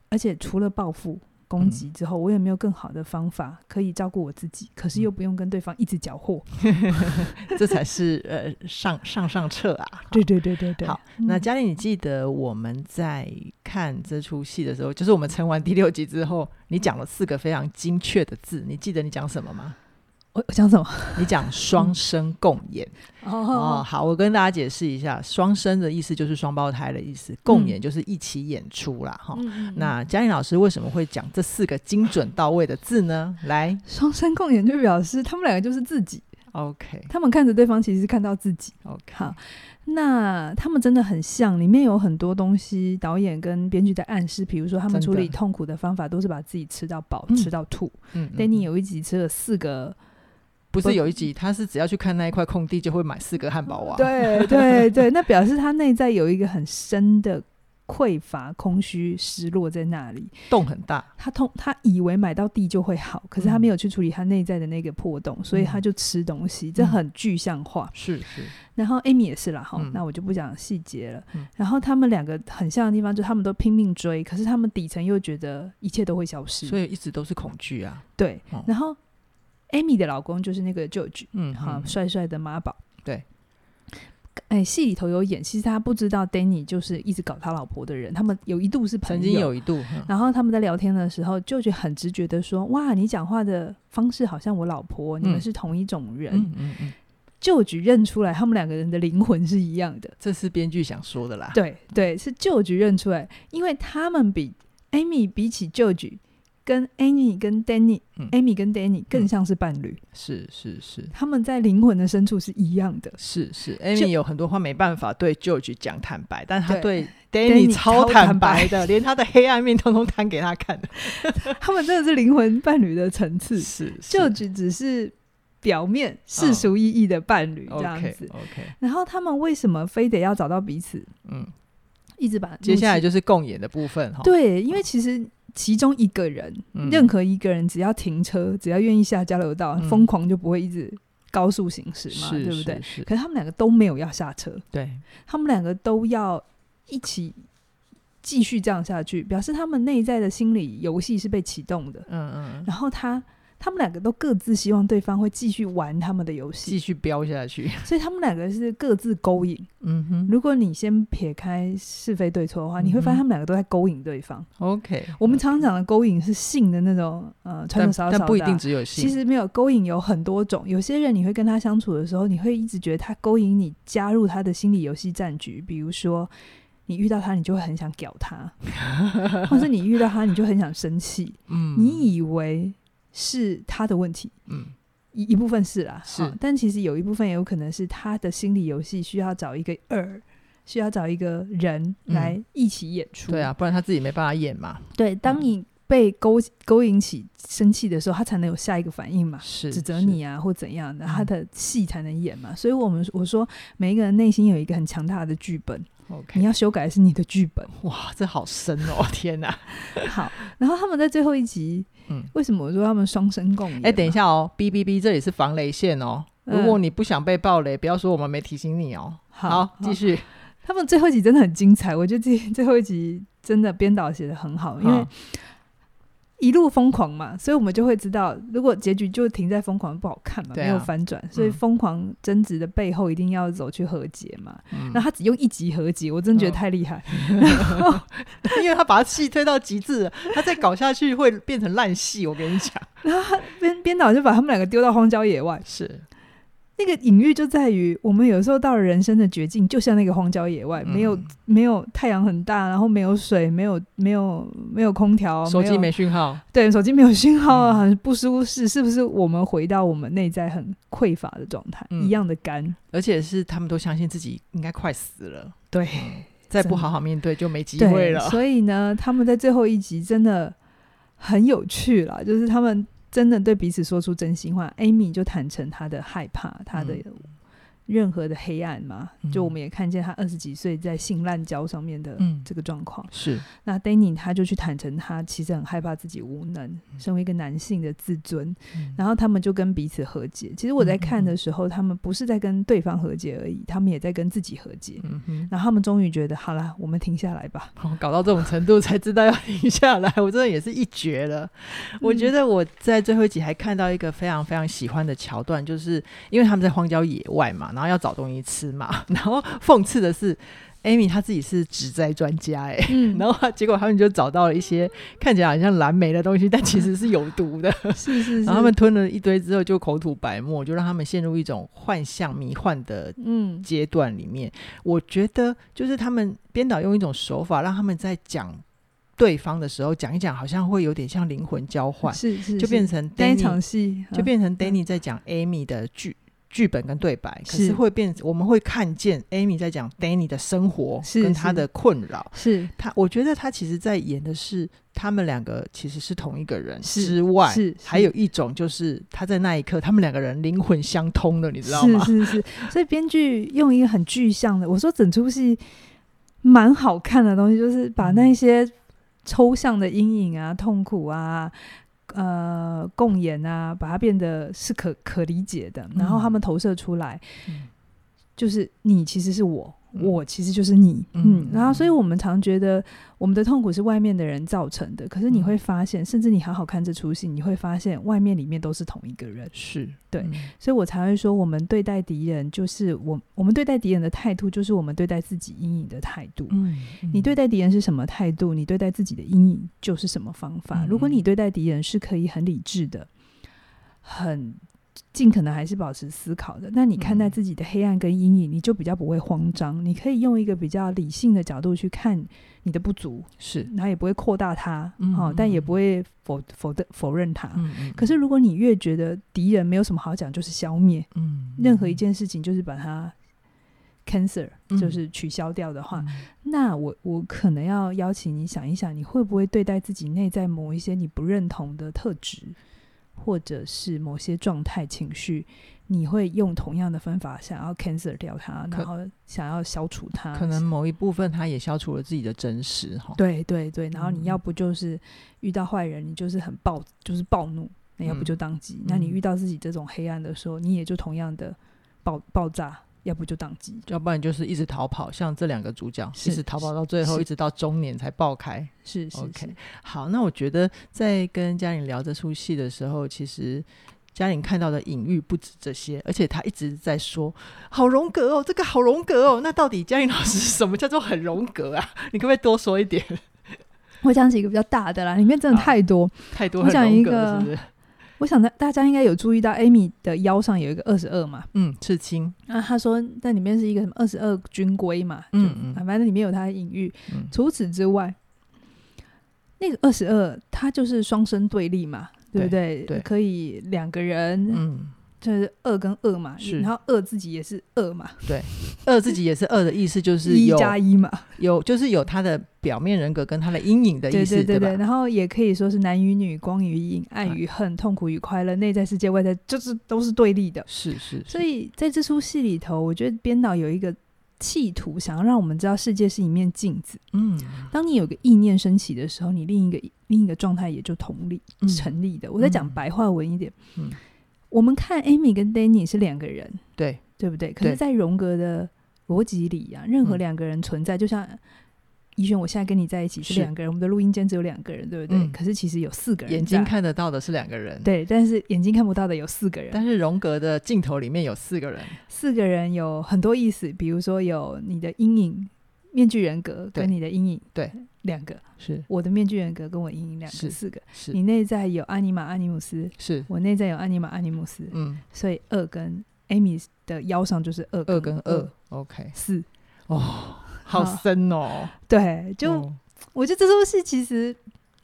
Speaker 2: 而且除了报复、攻击之后，嗯、我也没有更好的方法可以照顾我自己？可是又不用跟对方一直搅和 <laughs> <laughs>
Speaker 1: 这才是呃上上上策啊！
Speaker 2: 对对对对对。
Speaker 1: 好，那嘉玲，你记得我们在看这出戏的时候，就是我们成完第六集之后，你讲了四个非常精确的字，你记得你讲什么吗？
Speaker 2: 我我讲什么？
Speaker 1: 你讲 <laughs> 双生共演哦。好，我跟大家解释一下，双生的意思就是双胞胎的意思，共演就是一起演出啦。哈、嗯。那嘉玲老师为什么会讲这四个精准到位的字呢？来，
Speaker 2: 双生共演就表示他们两个就是自己。
Speaker 1: OK，
Speaker 2: 他们看着对方，其实是看到自己。
Speaker 1: OK，
Speaker 2: 好，那他们真的很像，里面有很多东西，导演跟编剧在暗示，比如说他们处理痛苦的方法都是把自己吃到饱，的吃到吐。嗯，Danny 有一集吃了四个。
Speaker 1: 不是有一集，他是只要去看那一块空地，就会买四个汉堡王。
Speaker 2: 对对对，那表示他内在有一个很深的匮乏、空虚、失落在那里，
Speaker 1: 洞很大。
Speaker 2: 他通，他以为买到地就会好，可是他没有去处理他内在的那个破洞，嗯、所以他就吃东西，这很具象化。
Speaker 1: 是、嗯、是。
Speaker 2: 然后 Amy 也是啦，哈、嗯，那我就不讲细节了。嗯、然后他们两个很像的地方，就他们都拼命追，可是他们底层又觉得一切都会消失，
Speaker 1: 所以一直都是恐惧啊。
Speaker 2: 对，然后。Amy 的老公就是那个 George，
Speaker 1: 嗯，
Speaker 2: 好帅帅的妈宝。
Speaker 1: 对，
Speaker 2: 哎，戏里头有演，其实他不知道 Danny 就是一直搞他老婆的人。他们有一度是朋友，
Speaker 1: 曾经有一度。
Speaker 2: 然后他们在聊天的时候，George 很直觉的说：“哇，你讲话的方式好像我老婆，你们是同一种人。”嗯嗯嗯。George 认出来，他们两个人的灵魂是一样的。
Speaker 1: 这是编剧想说的啦。
Speaker 2: 对对，是 George 认出来，因为他们比 Amy 比起 George。跟 Amy 跟 Danny，Amy、嗯、跟 Danny 更像是伴侣，
Speaker 1: 是是是，
Speaker 2: 他们在灵魂的深处是一样的，
Speaker 1: 是是。Amy 有很多话没办法对 George 讲坦白，但他对 Danny 超坦白的，连他的黑暗面通通摊给他看。<laughs>
Speaker 2: 他们真的是灵魂伴侣的层次，<laughs>
Speaker 1: 是
Speaker 2: George 只是表面世俗意义的伴侣这样子。
Speaker 1: OK，, okay
Speaker 2: 然后他们为什么非得要找到彼此？嗯，一直把
Speaker 1: 接下来就是共演的部分哈。
Speaker 2: 对，因为其实。其中一个人，嗯、任何一个人，只要停车，只要愿意下交流道，疯、嗯、狂就不会一直高速行驶嘛，对不
Speaker 1: 对？
Speaker 2: 可是他们两个都没有要下车，
Speaker 1: 对，
Speaker 2: 他们两个都要一起继续这样下去，表示他们内在的心理游戏是被启动的。嗯嗯，然后他。他们两个都各自希望对方会继续玩他们的游戏，
Speaker 1: 继续飙下去。<laughs>
Speaker 2: 所以他们两个是各自勾引。
Speaker 1: 嗯哼，
Speaker 2: 如果你先撇开是非对错的话，嗯、你会发现他们两个都在勾引对方。
Speaker 1: OK，
Speaker 2: 我们常常讲的勾引是性的那种，呃，穿的少少的，
Speaker 1: 但不一定只有性。
Speaker 2: 其实没有勾引有很多种。有些人你会跟他相处的时候，你会一直觉得他勾引你加入他的心理游戏战局。比如说，你遇到他，你就会很想屌他，<laughs> 或是你遇到他，你就很想生气。嗯，你以为。是他的问题，嗯，一一部分是啦，
Speaker 1: 是、哦，
Speaker 2: 但其实有一部分也有可能是他的心理游戏需要找一个二，需要找一个人来一起演出，
Speaker 1: 嗯、对啊，不然他自己没办法演嘛。
Speaker 2: 对，当你被勾勾引起生气的时候，他才能有下一个反应嘛，
Speaker 1: 是
Speaker 2: 指责你啊或怎样的，他的戏才能演嘛。嗯、所以我们我说，每一个人内心有一个很强大的剧本。
Speaker 1: Okay.
Speaker 2: 你要修改的是你的剧本。
Speaker 1: 哇，这好深哦！天哪。
Speaker 2: 好，然后他们在最后一集，嗯，为什么我说他们双生共演？
Speaker 1: 哎，等一下哦，B B B，，这里是防雷线哦。如果你不想被暴雷，不要说我们没提醒你哦。好，继续。
Speaker 2: 他们最后一集真的很精彩，我觉得这最后一集真的编导写的很好，因为一路疯狂嘛，所以我们就会知道，如果结局就停在疯狂不好看嘛，没有反转，所以疯狂争执的背后一定要走去和解嘛。
Speaker 1: 嗯、
Speaker 2: 那他只用一集和解，我真的觉得太厉害，
Speaker 1: 哦、<laughs> 因为他把戏推到极致了，他再搞下去会变成烂戏。我跟你讲，<laughs>
Speaker 2: 然后编编导就把他们两个丢到荒郊野外，
Speaker 1: 是。
Speaker 2: 那个隐喻就在于，我们有时候到了人生的绝境，就像那个荒郊野外，嗯、没有没有太阳很大，然后没有水，没有没有没有空调，
Speaker 1: 手机没讯号，
Speaker 2: 对，手机没有讯号，很不舒适，是不是？我们回到我们内在很匮乏的状态，嗯、一样的干，
Speaker 1: 而且是他们都相信自己应该快死了，
Speaker 2: 对，
Speaker 1: 嗯、再不好好面对就没机会了。
Speaker 2: 所以呢，他们在最后一集真的很有趣了，就是他们。真的对彼此说出真心话，Amy 就坦诚她的害怕，她的。任何的黑暗嘛，就我们也看见他二十几岁在性滥交上面的这个状况。
Speaker 1: 是，
Speaker 2: 那 Danny 他就去坦诚，他其实很害怕自己无能，身为一个男性的自尊。然后他们就跟彼此和解。其实我在看的时候，他们不是在跟对方和解而已，他们也在跟自己和解。嗯然后他们终于觉得，好了，我们停下来吧。<laughs>
Speaker 1: 搞到这种程度才知道要停下来，<laughs> 我真的也是一绝了。我觉得我在最后一集还看到一个非常非常喜欢的桥段，就是因为他们在荒郊野外嘛。然后要找东西吃嘛，<laughs> 然后讽刺的是，Amy 她自己是植栽专家哎、欸，嗯、<laughs> 然后结果他们就找到了一些看起来好像蓝莓的东西，但其实是有毒的，<laughs>
Speaker 2: 是是。是，
Speaker 1: 然后他们吞了一堆之后就口吐白沫，就让他们陷入一种幻象迷幻的阶段里面。嗯、我觉得就是他们编导用一种手法，让他们在讲对方的时候讲一讲，好像会有点像灵魂交换，
Speaker 2: 是是，是，
Speaker 1: 就变成
Speaker 2: 那一场戏，
Speaker 1: 就变成 Danny 在讲 Amy 的剧。剧本跟对白，可是会变，我们会看见 Amy 在讲 Danny 的生活跟他的困扰。
Speaker 2: 是
Speaker 1: 他，我觉得他其实在演的是他们两个其实是同一个人之外，是还有一种就是他在那一刻，他们两个人灵魂相通了，你知道吗？
Speaker 2: 是是是。所以编剧用一个很具象的，我说整出戏蛮好看的东西，就是把那些抽象的阴影啊、痛苦啊。呃，共演啊，把它变得是可可理解的，然后他们投射出来，嗯、就是你其实是我。我其实就是你，嗯，嗯，然后所以我们常觉得我们的痛苦是外面的人造成的，可是你会发现，嗯、甚至你好好看这出戏，你会发现外面里面都是同一个人，
Speaker 1: 是
Speaker 2: 对，嗯、所以我才会说，我们对待敌人就是我，我们对待敌人的态度就是我们对待自己阴影的态度。嗯，嗯，你对待敌人是什么态度，你对待自己的阴影就是什么方法。嗯、如果你对待敌人是可以很理智的，很。尽可能还是保持思考的。那你看待自己的黑暗跟阴影，你就比较不会慌张。你可以用一个比较理性的角度去看你的不足，是，然后也不会扩大它，好，但也不会否否的否认它。可是如果你越觉得敌人没有什么好讲，就是消灭，嗯任何一件事情就是把它 cancer 就是取消掉的话，那我我可能要邀请你想一想，你会不会对待自己内在某一些你不认同的特质？或者是某些状态、情绪，你会用同样的方法想要 cancel 掉它，然后想要消除它。
Speaker 1: 可能某一部分，他也消除了自己的真实，哈。
Speaker 2: 对对对，然后你要不就是遇到坏人，你就是很暴，就是暴怒，那要不就当机。嗯、那你遇到自己这种黑暗的时候，你也就同样的爆爆炸。要不就宕机，
Speaker 1: 要不然就是一直逃跑，像这两个主角，一直逃跑到最后，一直到中年才爆开。
Speaker 2: 是，是，OK。
Speaker 1: 好，那我觉得在跟嘉玲聊这出戏的时候，其实嘉玲看到的隐喻不止这些，而且她一直在说“好荣格哦，这个好荣格哦”。那到底嘉玲老师什么叫做很荣格啊？<laughs> 你可不可以多说一点？<laughs>
Speaker 2: 我讲几个比较大的啦，里面真的太多
Speaker 1: 太多。
Speaker 2: 我讲一个。我想大大家应该有注意到，Amy 的腰上有一个二十二嘛，
Speaker 1: 嗯，刺青。
Speaker 2: 那他说那里面是一个什么二十二军规嘛，嗯嗯，反正里面有他的隐喻。嗯、除此之外，那个二十二，它就是双生对立嘛，对不对？对，可以两个人，嗯。就是二跟二嘛，是，然后二自己也是二嘛，
Speaker 1: 对，二自己也是二的意思就是 <laughs>
Speaker 2: 一加一嘛，
Speaker 1: 有就是有他的表面人格跟他的阴影的意思，
Speaker 2: 对对
Speaker 1: 对
Speaker 2: 然后也可以说是男与女、光与影、爱与恨、痛苦与快乐、内在世界、外在，就是都是对立的，
Speaker 1: 是是，是。
Speaker 2: 所以在这出戏里头，我觉得编导有一个企图，想要让我们知道世界是一面镜子。嗯，当你有个意念升起的时候，你另一个另一个状态也就同理成立的。嗯、我在讲白话文一点，嗯。我们看 Amy 跟 Danny 是两个人，
Speaker 1: 对
Speaker 2: 对不对？可是，在荣格的逻辑里啊，任何两个人存在，就像怡轩，我现在跟你在一起是两个人，我们的录音间只有两个人，对不对？嗯、可是其实有四个人，
Speaker 1: 眼睛看得到的是两个人，
Speaker 2: 对，但是眼睛看不到的有四个人。
Speaker 1: 但是荣格的镜头里面有四个人，
Speaker 2: 四个人有很多意思，比如说有你的阴影。面具人格跟你的阴影，
Speaker 1: 对，
Speaker 2: 两个。
Speaker 1: 是。
Speaker 2: 我的面具人格跟我阴影两个，四个。
Speaker 1: 是。
Speaker 2: 你内在有阿尼玛阿尼姆斯，
Speaker 1: 是。
Speaker 2: 我内在有阿尼玛阿尼姆斯，
Speaker 1: 嗯，
Speaker 2: 所以二跟 Amy 的腰上就是二
Speaker 1: 二跟二
Speaker 2: ，OK，四。
Speaker 1: 哦，好深哦，
Speaker 2: 对，就我觉得这出戏其实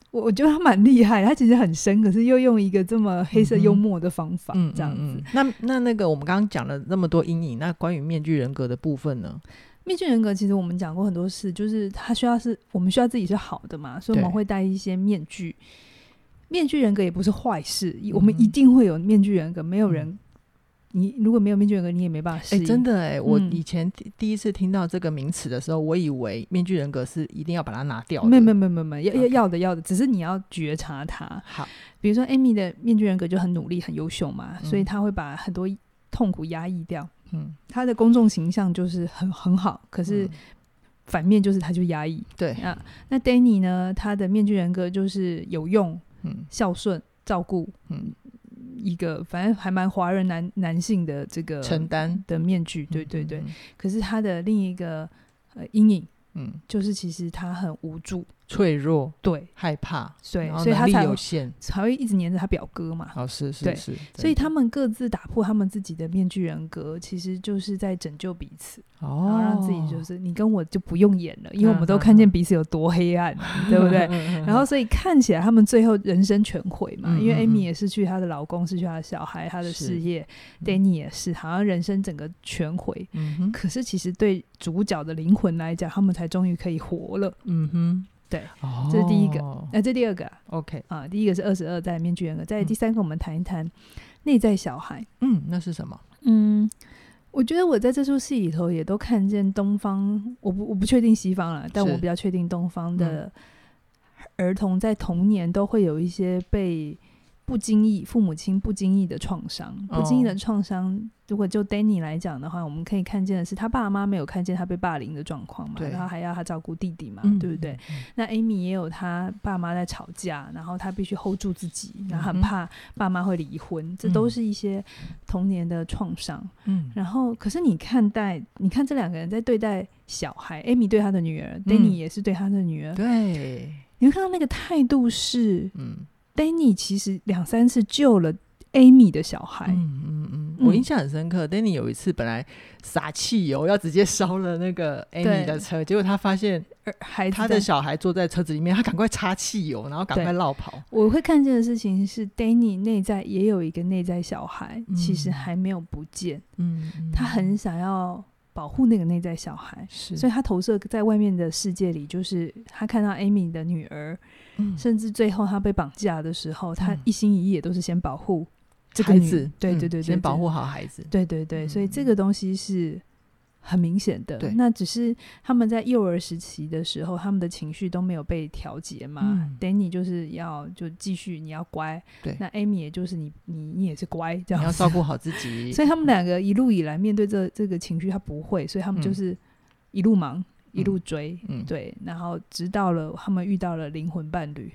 Speaker 2: 我我觉得他蛮厉害，他其实很深，可是又用一个这么黑色幽默的方法，这样子。
Speaker 1: 那那那个我们刚刚讲了那么多阴影，那关于面具人格的部分呢？
Speaker 2: 面具人格其实我们讲过很多次，就是他需要是我们需要自己是好的嘛，所以我们会戴一些面具。面具人格也不是坏事，嗯、我们一定会有面具人格。没有人，嗯、你如果没有面具人格，你也没办法。哎、
Speaker 1: 欸，真的哎、欸，我以前第一次听到这个名词的时候，我以为面具人格是一定要把它拿掉。
Speaker 2: 没有没有没有没有，要要要的要的，只是你要觉察它。
Speaker 1: 好，
Speaker 2: 比如说 Amy 的面具人格就很努力、很优秀嘛，嗯、所以他会把很多痛苦压抑掉。嗯，他的公众形象就是很很好，可是反面就是他就压抑。
Speaker 1: 对
Speaker 2: 啊，那 Danny 呢？他的面具人格就是有用、
Speaker 1: 嗯，
Speaker 2: 孝顺、照顾，嗯，一个反正还蛮华人男男性的这个
Speaker 1: 承担
Speaker 2: 的面具。对对对，可是他的另一个呃阴影，嗯，就是其实他很无助。
Speaker 1: 脆弱，
Speaker 2: 对，
Speaker 1: 害怕，
Speaker 2: 对，所以他才
Speaker 1: 有限，
Speaker 2: 才会一直黏着他表哥嘛。
Speaker 1: 哦，是是是，
Speaker 2: 所以他们各自打破他们自己的面具人格，其实就是在拯救彼此，然后让自己就是你跟我就不用演了，因为我们都看见彼此有多黑暗，<laughs> 对不对？然后所以看起来他们最后人生全毁嘛，因为 Amy 也失去她的老公，失去她的小孩，她的事业，Danny 也是，好像人生整个全毁。嗯，可是其实对主角的灵魂来讲，他们才终于可以活了。嗯哼。对，这是第一个，那、哦、这第二个
Speaker 1: ，OK。
Speaker 2: 啊，第一个是二十二代面具人格，在第三个我们谈一谈内在小孩，
Speaker 1: 嗯，那是什么？
Speaker 2: 嗯，我觉得我在这出戏里头也都看见东方，我不我不确定西方了，但我比较确定东方的儿童在童年都会有一些被。不经意，父母亲不经意的创伤，不经意的创伤。Oh. 如果就 Danny 来讲的话，我们可以看见的是，他爸妈没有看见他被霸凌的状况嘛，然后还要他照顾弟弟嘛，嗯、对不对？嗯、那 Amy 也有他爸妈在吵架，然后他必须 hold 住自己，然后很怕爸妈会离婚，嗯、这都是一些童年的创伤。嗯，然后可是你看待，你看这两个人在对待小孩，Amy 对他的女儿、嗯、，Danny 也是对他的女儿，
Speaker 1: 对，
Speaker 2: 你会看到那个态度是，嗯。Danny 其实两三次救了 Amy 的小孩，
Speaker 1: 嗯嗯嗯，我印象很深刻。嗯、Danny 有一次本来撒汽油要直接烧了那个 Amy 的车，结果他发现孩他的小孩坐在车子里面，他赶快擦汽油，然后赶快落跑。
Speaker 2: 我会看见的事情是，Danny 内在也有一个内在小孩，嗯、其实还没有不见，嗯，他很想要。保护那个内在小孩，是。所以他投射在外面的世界里，就是他看到 Amy 的女儿，嗯、甚至最后他被绑架的时候，嗯、他一心一意也都是先保护这个女子，对对对对，
Speaker 1: 先保护好孩子，
Speaker 2: 对对对，所以这个东西是。很明显的，对。那只是他们在幼儿时期的时候，他们的情绪都没有被调节嘛。嗯、Danny 就是要就继续，你要乖。对，那 Amy 也就是你你你也是乖，这样。
Speaker 1: 你要照顾好自己。<laughs>
Speaker 2: 所以他们两个一路以来面对这这个情绪，他不会，所以他们就是一路忙。嗯。一路追，嗯，对，然后直到了他们遇到了灵魂伴侣，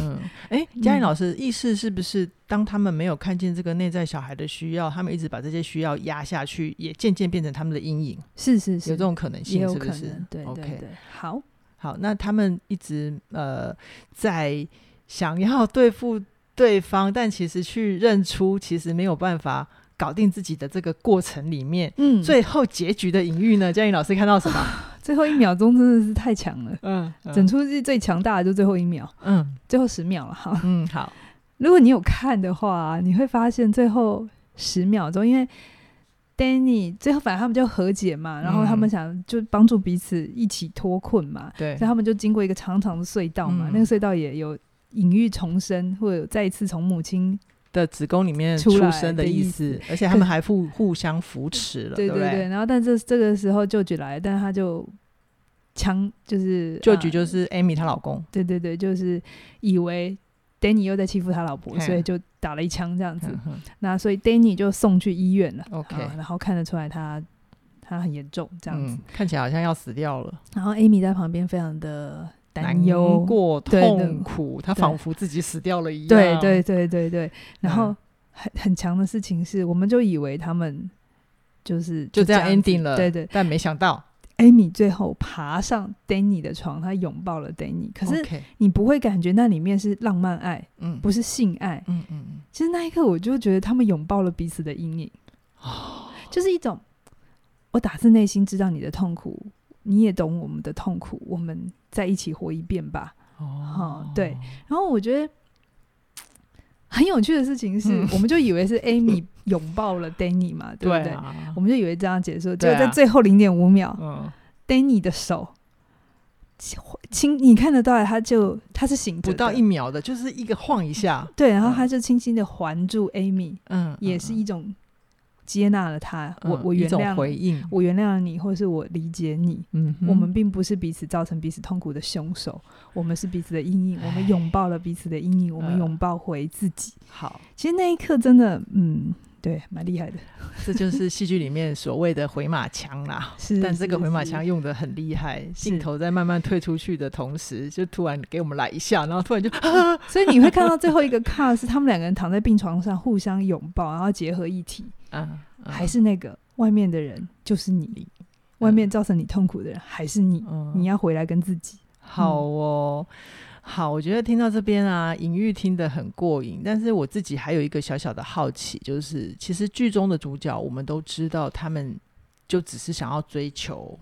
Speaker 1: 嗯，<laughs> 哎，嘉颖老师，意思是不是当他们没有看见这个内在小孩的需要，他们一直把这些需要压下去，也渐渐变成他们的阴影？
Speaker 2: 是是是，
Speaker 1: 有这种可能性，是不是？
Speaker 2: 对对对，好，
Speaker 1: 好，那他们一直呃在想要对付对方，但其实去认出，其实没有办法搞定自己的这个过程里面，嗯，最后结局的隐喻呢？嘉颖老师看到什么？<laughs>
Speaker 2: 最后一秒钟真的是太强了，嗯，嗯，整出戏最强大的就最后一秒，嗯，最后十秒了，哈，
Speaker 1: 嗯，好。<laughs>
Speaker 2: 如果你有看的话，你会发现最后十秒钟，因为 Danny 最后反正他们就和解嘛，然后他们想就帮助彼此一起脱困嘛，对，所以他们就经过一个长长的隧道嘛，嗯、那个隧道也有隐喻重生，或者有再一次从母亲
Speaker 1: 的子宫里面出生的意思，意思而且他们还互互相扶持了，对对对。对
Speaker 2: 然后，但这这个时候舅舅来，但是他就枪就是
Speaker 1: 舅舅就是 Amy 她老公，
Speaker 2: 啊，对对对，就是以为 Danny 又在欺负他老婆，所以就打了一枪这样子。那所以 Danny 就送去医院了。OK，然后看得出来他他很严重这样子、嗯，
Speaker 1: 看起来好像要死掉了。
Speaker 2: 然后 Amy 在旁边非常的担忧、
Speaker 1: 难过、痛苦，他仿佛自己死掉了一样。
Speaker 2: 对对对对对。然后很很强的事情是，我们就以为他们就是
Speaker 1: 就这样 ending 了，
Speaker 2: 对对。
Speaker 1: 但没想到。
Speaker 2: Amy 最后爬上 Danny 的床，他拥抱了 Danny。可是你不会感觉那里面是浪漫爱，嗯，不是性爱，嗯嗯嗯。其实那一刻我就觉得他们拥抱了彼此的阴影，哦，就是一种我打自内心知道你的痛苦，你也懂我们的痛苦，我们再一起活一遍吧。哦，对。然后我觉得很有趣的事情是，嗯、我们就以为是 Amy 拥抱了 <laughs> Danny 嘛，对不对？我们就以为这样结束，就在最后零点五秒。Danny 的手轻，你看得到，他就他是醒着，
Speaker 1: 不到一秒的，就是一个晃一下，
Speaker 2: 对，然后他就轻轻的环住 Amy，嗯，也是一种接纳了他，嗯、我我原谅回应，我原谅了你，或者是我理解你，嗯，我们并不是彼此造成彼此痛苦的凶手，我们是彼此的阴影，我们拥抱了彼此的阴影，我们拥抱回自己。好，其实那一刻真的，嗯。对，蛮厉害的，<laughs>
Speaker 1: 这就是戏剧里面所谓的回马枪啦。是，但这个回马枪用的很厉害，镜头在慢慢退出去的同时，就突然给我们来一下，然后突然就，<laughs>
Speaker 2: 所以你会看到最后一个 cut 是他们两个人躺在病床上互相拥抱，然后结合一体。嗯，嗯还是那个外面的人就是你，嗯、外面造成你痛苦的人还是你，嗯、你要回来跟自己。
Speaker 1: 好哦。好，我觉得听到这边啊，隐喻听得很过瘾。但是我自己还有一个小小的好奇，就是其实剧中的主角，我们都知道他们就只是想要追求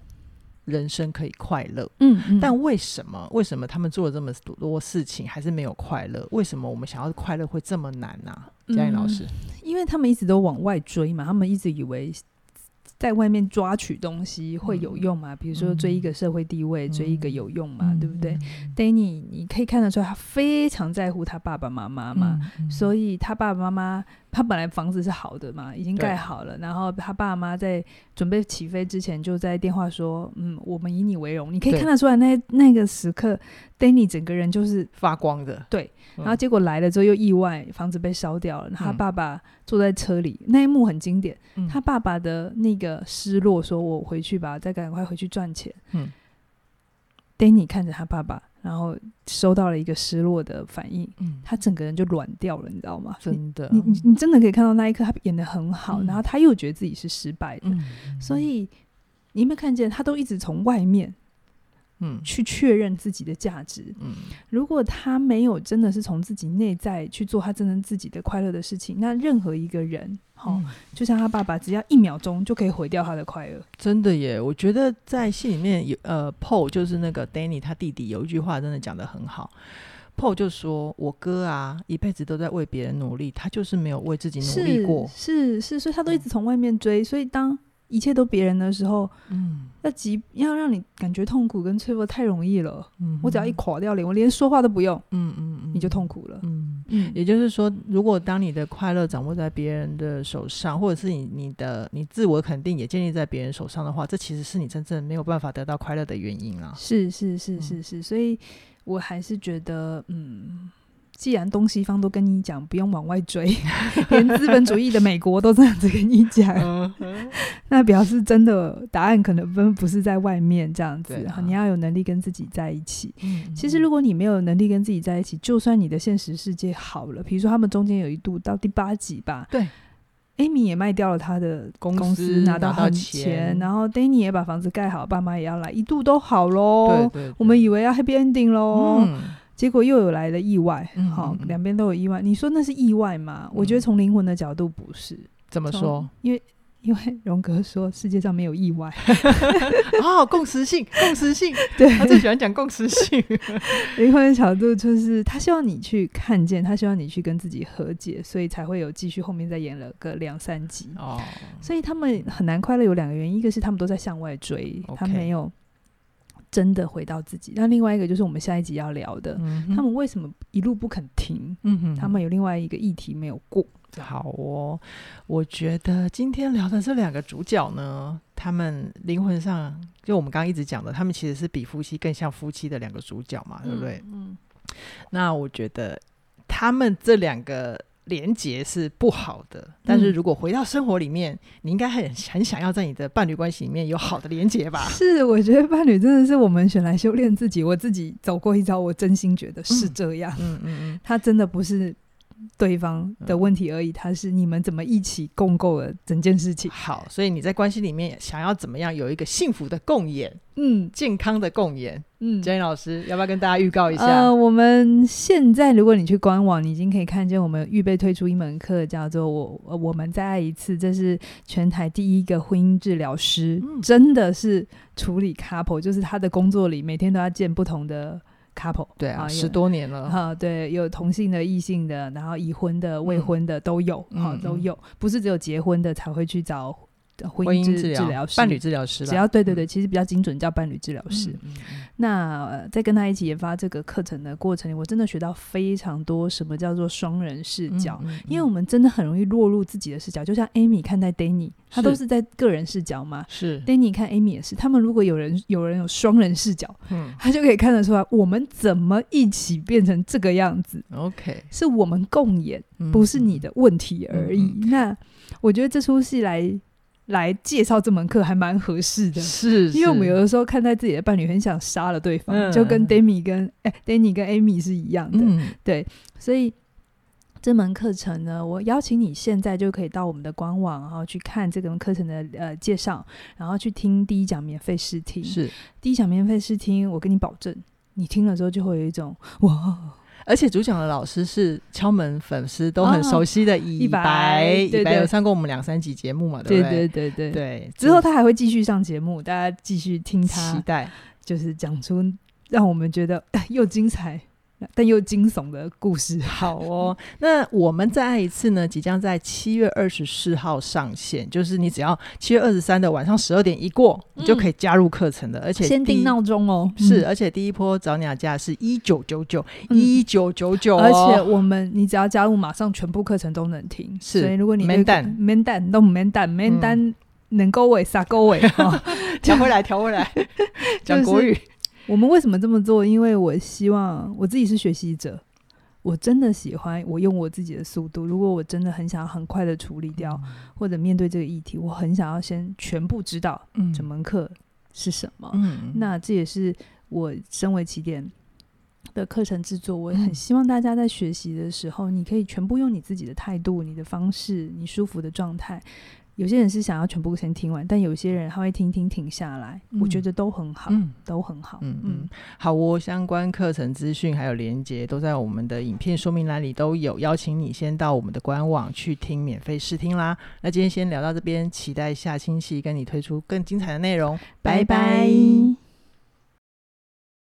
Speaker 1: 人生可以快乐。嗯，嗯，但为什么？为什么他们做了这么多事情还是没有快乐？为什么我们想要快乐会这么难呢？啊？嘉颖老师，嗯，
Speaker 2: 因为他们一直都往外追嘛，他们一直以为。在外面抓取东西会有用吗？比如说追一个社会地位，嗯、追一个有用吗？嗯、对不对、嗯、？Danny，你可以看得出来，他非常在乎他爸爸妈妈嘛，嗯、所以他爸爸妈妈。他本来房子是好的嘛，已经盖好了。然后他爸妈在准备起飞之前，就在电话说：“嗯，我们以你为荣。”你可以看得出来那，那那个时刻，Danny 整个人就是
Speaker 1: 发光的。
Speaker 2: 对，然后结果来了之后又意外，房子被烧掉了。他爸爸坐在车里，那一幕很经典。嗯、他爸爸的那个失落，说我回去吧，再赶快回去赚钱。嗯，Danny 看着他爸爸。然后收到了一个失落的反应，嗯，他整个人就软掉了，你知道吗？
Speaker 1: 真的，
Speaker 2: 你你你真的可以看到那一刻，他演的很好，嗯、然后他又觉得自己是失败的，嗯、所以你有没有看见，他都一直从外面。嗯，去确认自己的价值。嗯，如果他没有真的是从自己内在去做他真正自己的快乐的事情，那任何一个人，哦，嗯、就像他爸爸，只要一秒钟就可以毁掉他的快乐。
Speaker 1: 真的耶！我觉得在戏里面有呃，Paul 就是那个 Danny 他弟弟有一句话真的讲得很好。Paul 就说：“我哥啊，一辈子都在为别人努力，他就是没有为自己努力过。是”是是，所以他都一直从外面追，嗯、所以当。一切都别人的时候，嗯，要急要让你感觉痛苦跟脆弱太容易了，嗯，我只要一垮掉脸，我连说话都不用，嗯嗯嗯，你就痛苦了，嗯。嗯，也就是说，如果当你的快乐掌握在别人的手上，或者是你你的你自我肯定也建立在别人手上的话，这其实是你真正没有办法得到快乐的原因啊，
Speaker 2: 是是是是是，所以我还是觉得，嗯。既然东西方都跟你讲不用往外追，<laughs> 连资本主义的美国都这样子跟你讲，那表示真的答案可能不不是在外面这样子。啊、你要有能力跟自己在一起。嗯嗯，其实如果你没有能力跟自己在一起，就算你的现实世界好了，比如说他们中间有一度到第八集吧，
Speaker 1: 对
Speaker 2: ，Amy 也卖掉了他的公司，拿到很钱，然后 Danny 也把房子盖好，爸妈也要来，一度都好喽。对，对对，我们以为要 Happy Ending 喽。嗯结果又有来了意外，好、嗯，两边都有意外。你说那是意外吗？嗯、我觉得从灵魂的角度不是。
Speaker 1: 怎么说？
Speaker 2: 因为因为荣格说世界上没有意外。<laughs>
Speaker 1: 哦，共识性，共识性，<laughs> 对，他最喜欢讲共识性。<laughs>
Speaker 2: 灵魂的角度就是他希望你去看见，他希望你去跟自己和解，所以才会有继续后面再演了个两三集。哦，所以他们很难快乐有两个原因，一个是他们都在向外追.他没有。真的回到自己。那另外一个就是我们下一集要聊的，嗯、他们为什么一路不肯停？嗯哼，他们有另外一个议题没有过。
Speaker 1: 好哦，我觉得今天聊的这两个主角呢，他们灵魂上就我们刚刚一直讲的，他们其实是比夫妻更像夫妻的两个主角嘛，对不对？嗯。嗯，那我觉得他们这两个连结是不好的，但是如果回到生活里面，嗯、你应该很很想要在你的伴侣关系里面有好的连结吧？
Speaker 2: 是，我觉得伴侣真的是我们选来修炼自己。我自己走过一遭，我真心觉得是这样。嗯嗯嗯，嗯，他真的不是。对方的问题而已，他是你们怎么一起共构了整件事情。
Speaker 1: 好，所以你在关系里面想要怎么样有一个幸福的共演，嗯，健康的共演，嗯，Jenny 老师要不要跟大家预告一下？
Speaker 2: 呃，我们现在如果你去官网，你已经可以看见我们预备推出一门课，叫做我我们再爱一次，这是全台第一个婚姻治疗师，嗯，真的是处理 couple，就是他的工作里每天都要见不同的。Couple
Speaker 1: 对啊，十多年了。
Speaker 2: 哈，对，有同性的、异性的，然后已婚的、未婚的都有，哈、嗯，都有，不是只有结婚的才会去找。婚姻治疗师、
Speaker 1: 伴侣治疗师，
Speaker 2: 只要对对对，其实比较精准，叫伴侣治疗师。那、呃、在跟他一起研发这个课程的过程里，我真的学到非常多，什么叫做双人视角？嗯嗯嗯、因为我们真的很容易落入自己的视角，就像 Amy 看待 Danny，他都是在个人视角嘛。是 Danny 看 Amy 也是，他们如果有人有人有双人视角，嗯，他就可以看得出来，我们怎么一起变成这个样子。OK，是我们共演，不是你的问题而已。那我觉得这出戏来。来介绍这门课还蛮合适的，是，是，因为我们有的时候看待自己的伴侣，很想杀了对方，嗯、就跟 Demi 跟哎 Danny 跟 Amy 是一样的，嗯、对，所以这门课程呢，我邀请你现在就可以到我们的官网，然后去看这门课程的呃介绍，然后去听第一讲免费试听，是。第一讲免费试听，我跟你保证，你听了之后就会有一种哇。
Speaker 1: 而且主讲的老师是敲门粉丝都很熟悉的以白，以白有上过我们两三集节目嘛，对不对？
Speaker 2: 对对对对。之后他还会继续上节目，大家继续听他，期待就是讲出让我们觉得又精彩。但又惊悚的故事，
Speaker 1: 好哦。<laughs> 那我们再爱一次呢？即将在七月二十四号上线，就是你只要七月二十三的晚上十二点一过，嗯、你就可以加入课程的。而且
Speaker 2: 先定闹钟哦，
Speaker 1: 是，而且第一波早鸟价是一九九九，一九九九。
Speaker 2: 而且我们你只要加入，马上全部课程都能听。是，所以如果你没单没单都没单没单能够尾撒够尾，
Speaker 1: 调回来调回来，讲国语。
Speaker 2: 我们为什么这么做？因为我希望我自己是学习者，我真的喜欢我用我自己的速度。如果我真的很想要很快的处理掉，嗯、或者面对这个议题，我很想要先全部知道整门课是什么。嗯、那这也是我身为起点的课程制作，我很希望大家在学习的时候，你可以全部用你自己的态度、你的方式、你舒服的状态。有些人是想要全部先听完，但有些人他会听听停下来，嗯、我觉得都很好，嗯、都很好。嗯嗯，
Speaker 1: 好，我相关课程资讯还有连接都在我们的影片说明栏里都有，邀请你先到我们的官网去听免费试听啦。那今天先聊到这边，期待下星期跟你推出更精彩的内容，拜拜。拜拜。